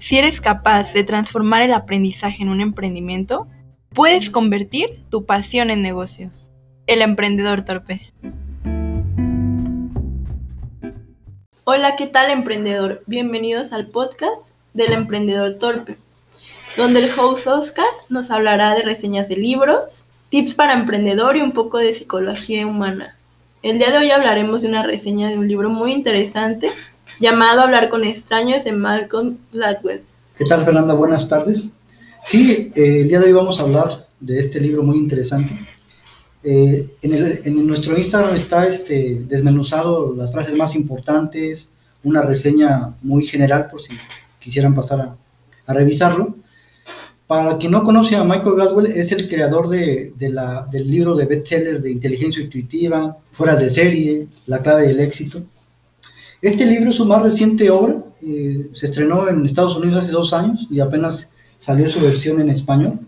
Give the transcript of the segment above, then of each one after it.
Si eres capaz de transformar el aprendizaje en un emprendimiento, puedes convertir tu pasión en negocio. El emprendedor torpe. Hola, ¿qué tal emprendedor? Bienvenidos al podcast del emprendedor torpe, donde el host Oscar nos hablará de reseñas de libros, tips para emprendedor y un poco de psicología humana. El día de hoy hablaremos de una reseña de un libro muy interesante llamado Hablar con extraños de Malcolm Gladwell. ¿Qué tal, Fernanda? Buenas tardes. Sí, eh, el día de hoy vamos a hablar de este libro muy interesante. Eh, en, nuestro Instagram está este, desmenuzado las frases más importantes, una reseña muy general por si quisieran pasar a, a revisarlo. Para quien no conoce a Michael Gladwell, es el creador de, de la, del libro de bestseller de inteligencia intuitiva, Fuera de serie, La clave del éxito. Este libro es su más reciente obra, eh, se estrenó en Estados Unidos hace dos años y apenas salió su versión en español.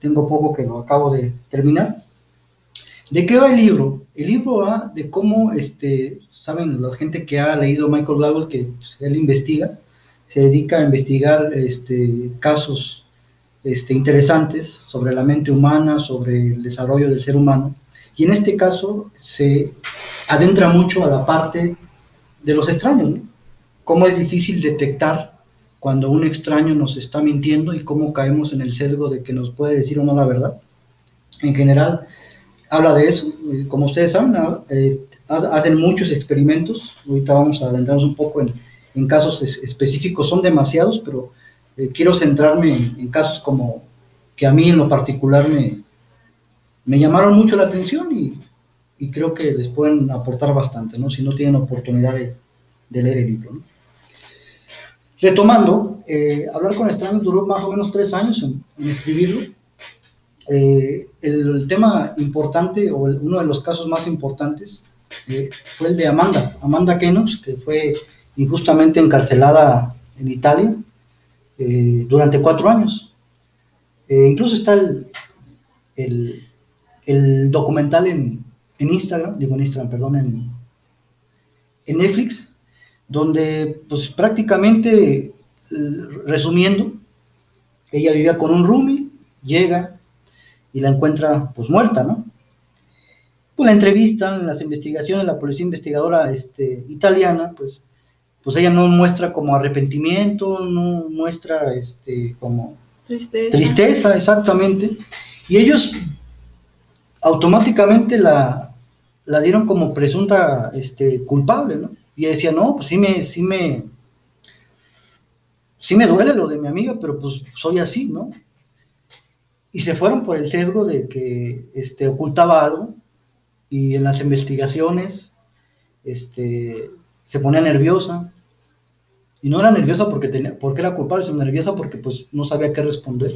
Tengo poco que lo acabo de terminar. ¿De qué va el libro? El libro va de cómo, este, saben, la gente que ha leído Michael Gladwell, que pues, él investiga, se dedica a investigar este, casos este, interesantes sobre la mente humana, sobre el desarrollo del ser humano. Y en este caso se adentra mucho a la parte de los extraños, ¿no? Cómo es difícil detectar cuando un extraño nos está mintiendo y cómo caemos en el sesgo de que nos puede decir o no la verdad. En general, habla de eso. Como ustedes saben, ah, eh, hacen muchos experimentos. Ahorita vamos a adentrarnos un poco en, en casos específicos, son demasiados, pero eh, quiero centrarme en, casos como que a mí en lo particular me, me llamaron mucho la atención y, y creo que les pueden aportar bastante, ¿no? Si no tienen oportunidad de, leer el libro. Retomando, eh, hablar con extraños duró más o menos tres años en, escribirlo. Eh, el, tema importante, o uno de los casos más importantes, eh, fue el de Amanda, Amanda Kenos, que fue injustamente encarcelada en Italia durante cuatro años. incluso está el documental en, en Instagram, digo en Instagram, perdón, en, en Netflix, donde pues prácticamente, eh, resumiendo, ella vivía con un roomie, llega y la encuentra pues muerta, ¿no? Pues la entrevistan, las investigaciones, la policía investigadora este, italiana, pues, pues ella no muestra como arrepentimiento, no muestra este, como tristeza. tristeza, exactamente. Y ellos automáticamente la, la dieron como presunta este, culpable, ¿no? Y decía, no, pues sí me, sí me, sí me duele lo de mi amiga, pero pues soy así, ¿no? Y se fueron por el sesgo de que este, ocultaba algo y en las investigaciones este, se ponía nerviosa. Y no era nerviosa porque, tenía, porque era culpable, sino nerviosa porque pues no sabía qué responder.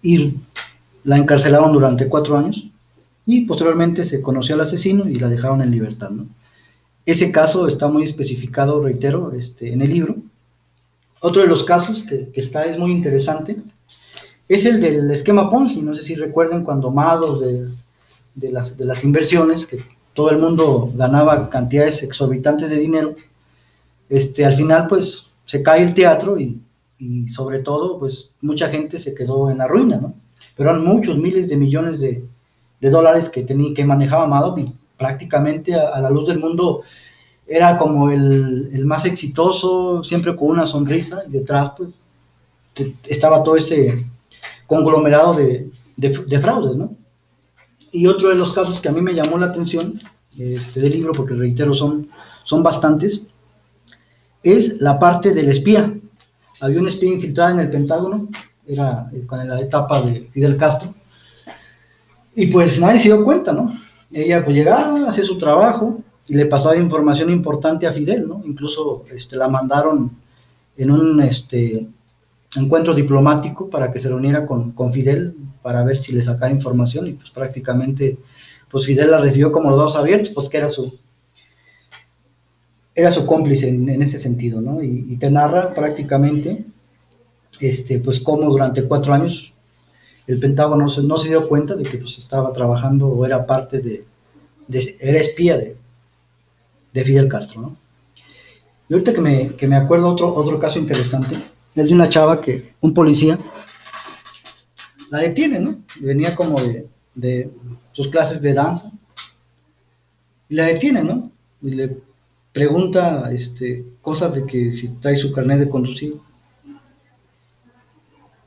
Y la encarcelaron durante cuatro años y posteriormente se conoció al asesino y la dejaron en libertad. ¿no? Ese caso está muy especificado, reitero, este, en el libro. Otro de los casos que, está es muy interesante es el del esquema Ponzi. No sé si recuerden cuando amados de, de, las, de las inversiones, que todo el mundo ganaba cantidades exorbitantes de dinero, este, al final pues se cae el teatro y, y sobre todo pues mucha gente se quedó en la ruina, ¿no? Pero eran muchos miles de millones de, de dólares que, tenía, que manejaba Madoff y prácticamente a, la luz del mundo era como el, el, más exitoso, siempre con una sonrisa y detrás pues estaba todo ese conglomerado de, de, fraudes, ¿no? Y otro de los casos que a mí me llamó la atención este, del libro, porque reitero, son, son bastantes, es la parte del espía. Había un espía infiltrado en el Pentágono, era con la etapa de Fidel Castro, y pues nadie se dio cuenta, ¿no? Ella pues llegaba, hacía su trabajo y le pasaba información importante a Fidel, ¿no? Incluso este, la mandaron en un este, encuentro diplomático para que se reuniera con, con Fidel para ver si le sacaba información y pues prácticamente pues Fidel la recibió como los dos abiertos, pues que era su, era su cómplice en, ese sentido, ¿no? Y, y, te narra prácticamente, este, pues cómo durante cuatro años el Pentágono no se, dio cuenta de que pues, estaba trabajando o era parte de, era espía de, de Fidel Castro. ¿no? Y ahorita que me, acuerdo otro, caso interesante, es de una chava que un policía la detiene, ¿no? Venía como de, de sus clases de danza y la detiene, ¿no? Y le pregunta este, cosas de que si trae su carnet de conducir.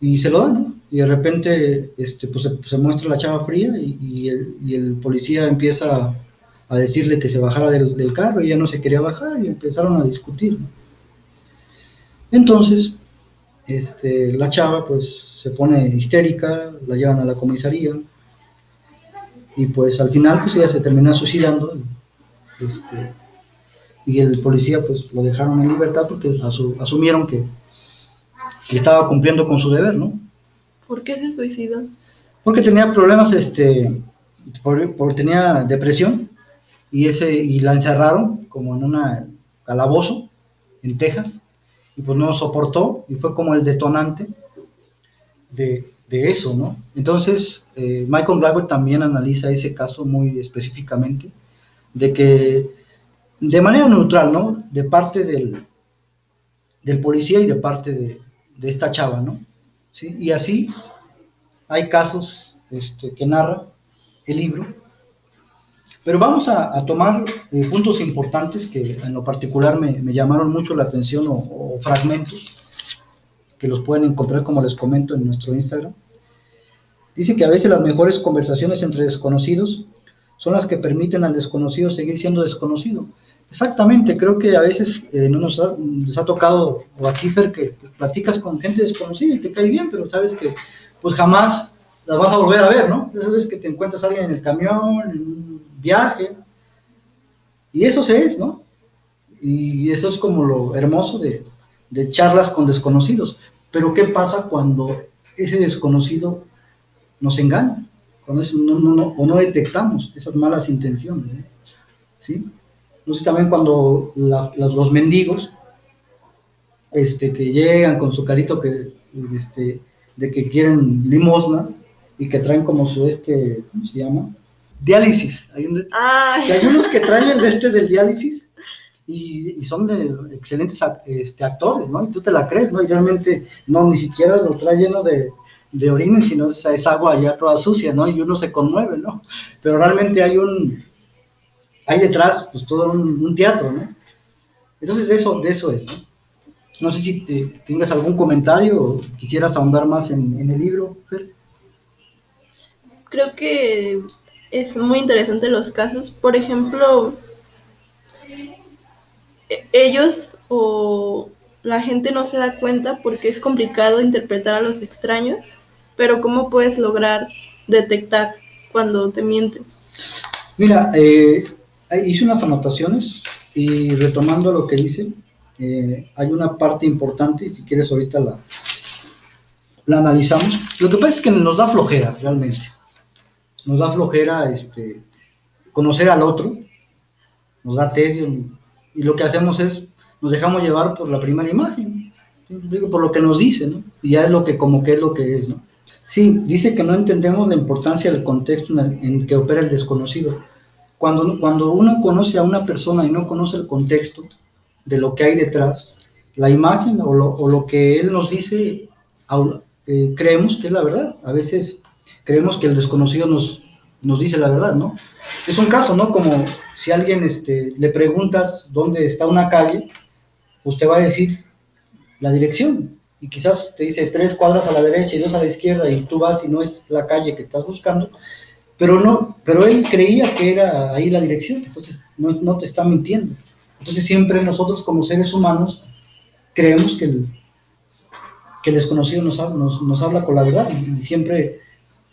Y se lo da, ¿no? Y de repente este, pues, se, muestra la chava fría y, el, policía empieza a decirle que se bajara del, carro y ella no se quería bajar y empezaron a discutir. Entonces, este, la chava pues se pone histérica, la llevan a la comisaría y pues al final pues ella se termina suicidando este, y el policía pues lo dejaron en libertad porque asumieron que, estaba cumpliendo con su deber, ¿no? ¿Por qué se suicidó? Porque tenía problemas, este, por, tenía depresión y ese y la encerraron como en un calabozo en Texas y pues no soportó y fue como el detonante de, de eso, ¿no? Entonces, eh, Michael Gladwell también analiza ese caso muy específicamente, de que de manera neutral, ¿no? De parte del, del policía y de parte de, de esta chava, ¿no? ¿Sí? Y así hay casos este, que narra el libro pero vamos a, tomar eh, puntos importantes que en lo particular me, me llamaron mucho la atención o, fragmentos que los pueden encontrar, como les comento, en nuestro Instagram. Dice que a veces las mejores conversaciones entre desconocidos son las que permiten al desconocido seguir siendo desconocido. Exactamente, creo que a veces eh, no nos ha, tocado, o a Kiefer, que platicas con gente desconocida y te cae bien, pero sabes que pues jamás las vas a volver a ver, ¿no? Esa vez que te encuentras a alguien en el camión, viaje. Y eso se es, ¿no? Y eso es como lo hermoso de, charlas con desconocidos. Pero ¿qué pasa cuando ese desconocido nos engaña? Cuando no, no, o no detectamos esas malas intenciones. ¿eh? ¿Sí? No sé también cuando los mendigos este, que llegan con su carito que, este, de que quieren limosna y que traen como su, este, ¿cómo se llama? diálisis. Hay, hay unos que traen el de este del diálisis y, son de excelentes este, actores, ¿no? Y tú te la crees, ¿no? Y realmente no, ni siquiera lo trae lleno de, de orines, sino es agua ya toda sucia, ¿no? Y uno se conmueve, ¿no? Pero realmente hay un, hay detrás, pues todo un, teatro, ¿no? Entonces de eso, de eso es, ¿no? No sé si te, tengas algún comentario o quisieras ahondar más en, en el libro, Fer. Creo que es muy interesante los casos. Por ejemplo, e-, ellos o la gente no se da cuenta porque es complicado interpretar a los extraños, pero ¿cómo puedes lograr detectar cuando te mienten? Mira, eh, hice unas anotaciones y retomando lo que dice, eh, hay una parte importante, si quieres ahorita la, la analizamos. Lo que pasa es que nos da flojera realmente nos da flojera este, conocer al otro, nos da tedio, y lo que hacemos es, nos dejamos llevar por la primera imagen, por lo que nos dice, ¿no? Y ya es lo que, como que es lo que es, ¿no? Sí, dice que no entendemos la importancia del contexto en, que opera el desconocido. Cuando, cuando uno conoce a una persona y no conoce el contexto de lo que hay detrás, la imagen o lo, o lo que él nos dice, eh, creemos que es la verdad. A veces creemos que el desconocido nos, nos dice la verdad, ¿no? Es un caso, ¿no? Como si a alguien este, le preguntas dónde está una calle, pues te va a decir la dirección. Y quizás te dice tres cuadras a la derecha y dos a la izquierda y tú vas y no es la calle que estás buscando, pero no, pero él creía que era ahí la dirección, entonces no, no te está mintiendo. Entonces siempre nosotros como seres humanos creemos que el, que el desconocido nos, nos, nos habla con la verdad y siempre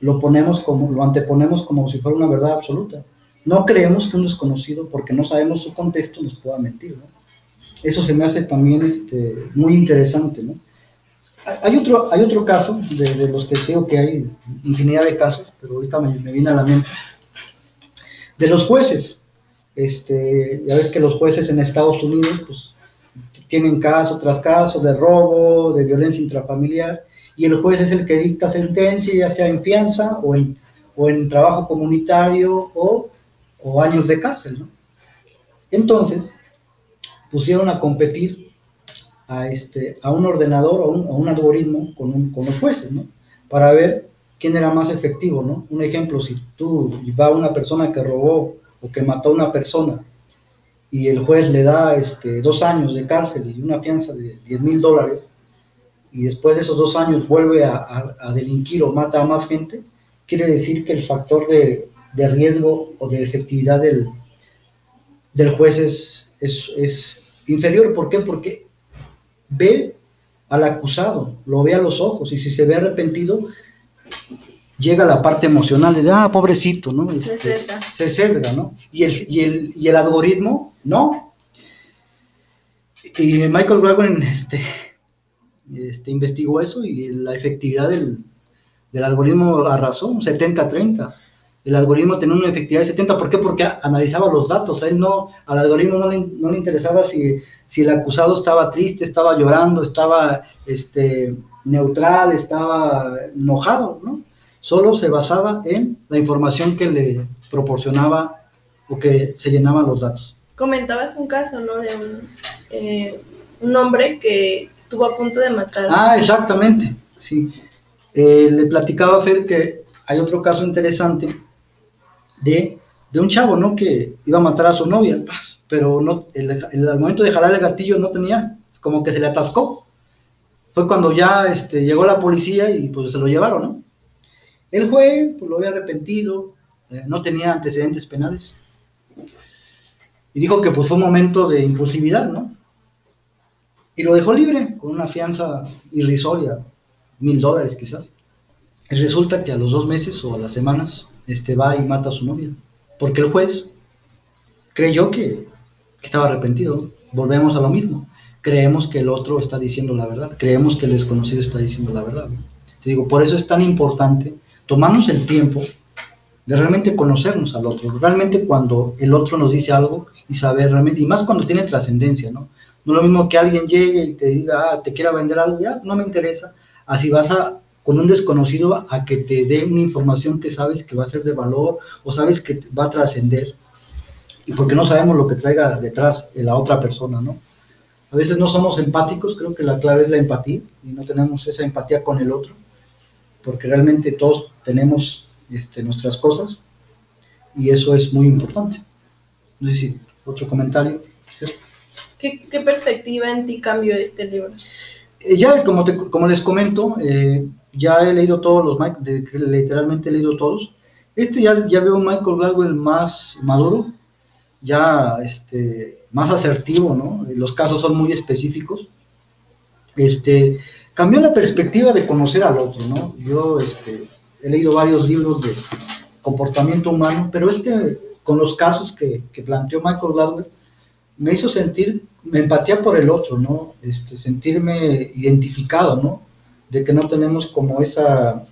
lo ponemos como, lo anteponemos como si fuera una verdad absoluta. No creemos que un desconocido, porque no sabemos su contexto, nos pueda mentir. Eso se me hace también este, muy interesante, ¿no? Hay otro, hay otro caso, de, los que creo que hay infinidad de casos, pero ahorita me, me, viene a la mente, de los jueces. Este, ya ves que los jueces en Estados Unidos pues, tienen caso tras caso de robo, de violencia intrafamiliar, y el juez es el que dicta sentencia, ya sea en fianza o en, o en trabajo comunitario o, o años de cárcel. ¿no? Entonces, pusieron a competir a, este, a un ordenador o un, un algoritmo con, con, los jueces, ¿no? Para ver quién era más efectivo, ¿no? Un ejemplo, si tú va una persona que robó o que mató a una persona y el juez le da este, dos años de cárcel y una fianza de 10 mil dólares, y después de esos dos años vuelve a, a, delinquir o mata a más gente, quiere decir que el factor de, de riesgo o de efectividad del, del juez es, es, es, inferior. ¿Por qué? Porque ve al acusado, lo ve a los ojos y si se ve arrepentido, llega la parte emocional de, ah, pobrecito, ¿no? Este, se sesga. Se sesga, ¿no? Y el, y el, y el algoritmo, no. Y Michael Gladwin este, este, investigó eso y la efectividad del, del algoritmo arrasó, un 70-30 el algoritmo tenía una efectividad de 70. ¿Por qué? Porque analizaba los datos. A él no, al algoritmo no le, no le interesaba si, si, el acusado estaba triste, estaba llorando, estaba este, neutral, estaba enojado, ¿no? Solo se basaba en la información que le proporcionaba o que se llenaban los datos. Comentabas un caso, ¿no? De un, eh, un hombre que estuvo a punto de matar. Ah, exactamente, sí. Eh, le platicaba a Fer que hay otro caso interesante de, de un chavo, ¿no? Que iba a matar a su novia, pero no, el, el, al momento de jalar el gatillo no tenía, como que se le atascó. Fue cuando ya este, llegó la policía y pues se lo llevaron, ¿no? El juez pues, lo había arrepentido, eh, no tenía antecedentes penales. Y dijo que pues fue un momento de impulsividad, ¿no? Y lo dejó libre con una fianza irrisoria, mil dólares quizás. Y resulta que a los dos meses o a las semanas este, va y mata a su novia. Porque el juez creyó que, que estaba arrepentido. Volvemos a lo mismo. Creemos que el otro está diciendo la verdad. Creemos que el desconocido está diciendo la verdad. Te digo, por eso es tan importante tomarnos el tiempo de realmente conocernos al otro. Realmente cuando el otro nos dice algo y saber realmente, y más cuando tiene trascendencia, ¿no? No lo mismo que alguien llegue y te diga, ah, te quiera vender algo, ya, no me interesa. Así vas a con un desconocido a que te dé una información que sabes que va a ser de valor o sabes que va a trascender y porque no sabemos lo que traiga detrás de la otra persona, ¿no? A veces no somos empáticos, creo que la clave es la empatía y no tenemos esa empatía con el otro, porque realmente todos tenemos este, nuestras cosas y eso es muy importante. No sé si otro comentario. ¿Qué, ¿Qué, perspectiva en ti cambió este libro? Eh, ya, como, te, como les comento, eh, ya he leído todos los, literalmente he leído todos. Este ya, ya veo un Michael Gladwell más maduro, ya este, más asertivo, ¿no? Los casos son muy específicos. Este, cambió la perspectiva de conocer al otro, ¿no? Yo este, he leído varios libros de comportamiento humano, pero este, con los casos que, que planteó Michael Gladwell, me hizo sentir, me empatía por el otro, ¿no? Este, sentirme identificado, ¿no? De que no tenemos como esa,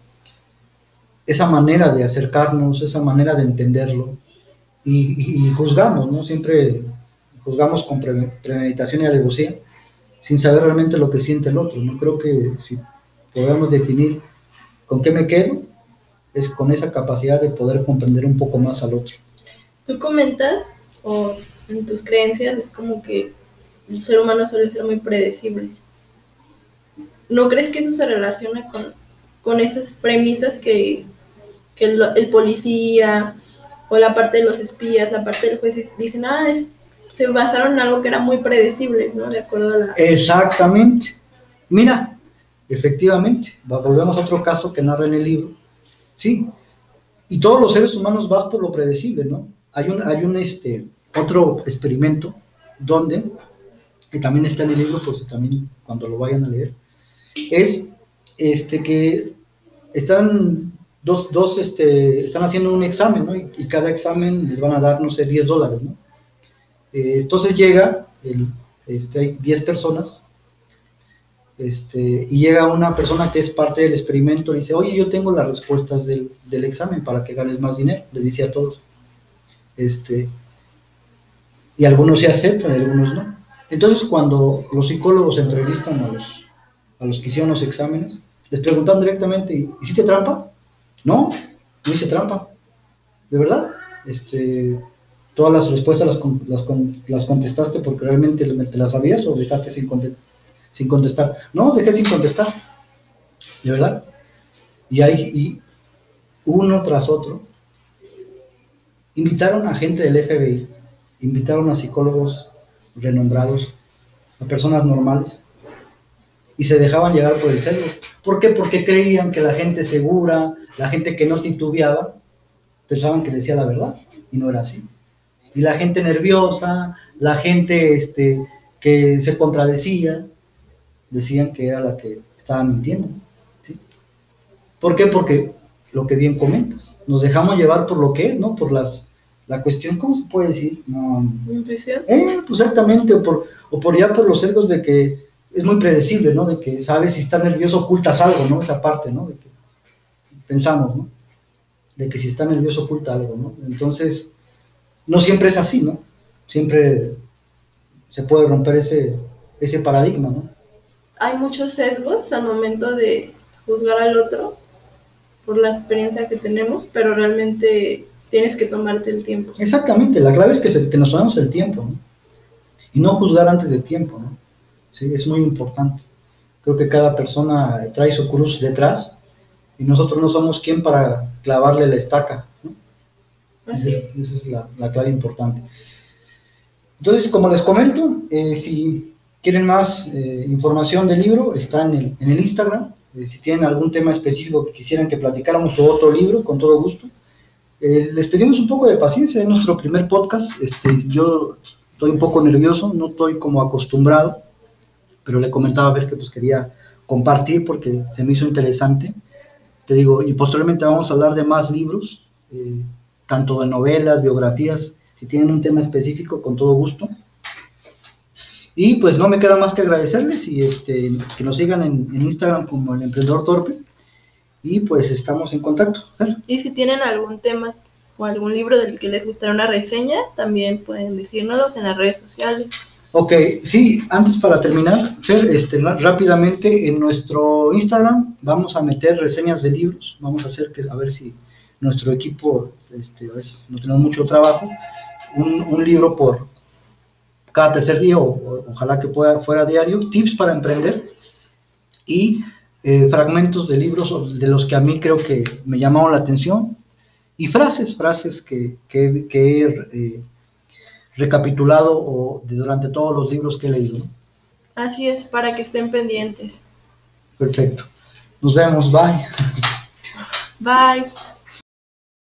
esa manera de acercarnos, esa manera de entenderlo, y, juzgamos, ¿no? Siempre juzgamos con premeditación y alevosía, sin saber realmente lo que siente el otro, ¿no? Creo que si podemos definir con qué me quedo, es con esa capacidad de poder comprender un poco más al otro. Tú comentas, o en tus creencias, es como que el ser humano suele ser muy predecible. ¿No crees que eso se relaciona con, con esas premisas que, que el, policía o la parte de los espías, la parte del juez dicen, ah, es, se basaron en algo que era muy predecible, ¿no? De acuerdo a la... Exactamente. Mira, efectivamente, volvemos a otro caso que narra en el libro. Sí, y todos los seres humanos vas por lo predecible, ¿no? Hay un, hay un este, otro experimento donde, que también está en el libro, pues también cuando lo vayan a leer, es este, que están dos, dos este, están haciendo un examen, ¿no? Y, cada examen les van a dar, no sé, 10 dólares, ¿no? Eh, entonces llega, el, este, hay 10 personas, este, y llega una persona que es parte del experimento y dice, oye, yo tengo las respuestas del, del examen para que ganes más dinero, le dice a todos. Este, y algunos se aceptan, algunos no. Entonces, cuando los psicólogos entrevistan a los, a los que hicieron los exámenes, les preguntan directamente, ¿hiciste trampa? No, no hice trampa. ¿De verdad? Este, todas las respuestas las, las, las contestaste porque realmente te las sabías o dejaste sin, sin contestar. No, dejé sin contestar. ¿De verdad? Y hay y uno tras otro. Invitaron a gente del FBI, invitaron a psicólogos renombrados, a personas normales, y se dejaban llegar por el cerebro. ¿Por qué? Porque creían que la gente segura, la gente que no titubeaba, pensaban que decía la verdad, y no era así. Y la gente nerviosa, la gente este, que se contradecía, decían que era la que estaba mintiendo. ¿sí? ¿Por qué? Porque lo que bien comentas, nos dejamos llevar por lo que es, ¿no? Por las, la cuestión, ¿cómo se puede decir? No, ¿Intuición? Eh, pues exactamente, o por, o por ya por los sesgos de que es muy predecible, ¿no? De que sabes si estás nervioso ocultas algo, ¿no? Esa parte, ¿no? De que pensamos, ¿no? De que si está nervioso oculta algo, ¿no? Entonces, no siempre es así, ¿no? Siempre se puede romper ese, ese paradigma, ¿no? Hay muchos sesgos al momento de juzgar al otro por la experiencia que tenemos, pero realmente tienes que tomarte el tiempo. Exactamente, la clave es que, se, que nos tomemos el tiempo, ¿no? Y no juzgar antes de tiempo, ¿no? Sí, es muy importante. Creo que cada persona trae su cruz detrás y nosotros no somos quien para clavarle la estaca. ¿no? Esa, es, esa es la, la, clave importante. Entonces, como les comento, eh, si quieren más eh, información del libro, está en el, en el Instagram. Eh, si tienen algún tema específico que quisieran que platicáramos o otro libro, con todo gusto. les pedimos un poco de paciencia en nuestro primer podcast. Este, yo estoy un poco nervioso, no estoy como acostumbrado pero le comentaba a ver que pues quería compartir porque se me hizo interesante. Te digo, y posteriormente vamos a hablar de más libros, eh, tanto de novelas, biografías, si tienen un tema específico, con todo gusto. Y pues no me queda más que agradecerles y este, que nos sigan en, Instagram como el emprendedor torpe. Y pues estamos en contacto. Y si tienen algún tema o algún libro del que les gustaría una reseña, también pueden decírnoslos en las redes sociales. Ok, sí, antes para terminar, Fer, este, rápidamente en nuestro Instagram vamos a meter reseñas de libros, vamos a hacer que, a ver si nuestro equipo, este, a veces no tenemos mucho trabajo, un, libro por cada tercer día, o, ojalá que pueda, fuera diario, tips para emprender y eh, fragmentos de libros de los que a mí creo que me llamaron la atención y frases, frases que, que, que eh, recapitulado o de durante todos los libros que he leído. Así es, para que estén pendientes. Perfecto. Nos vemos, bye. Bye.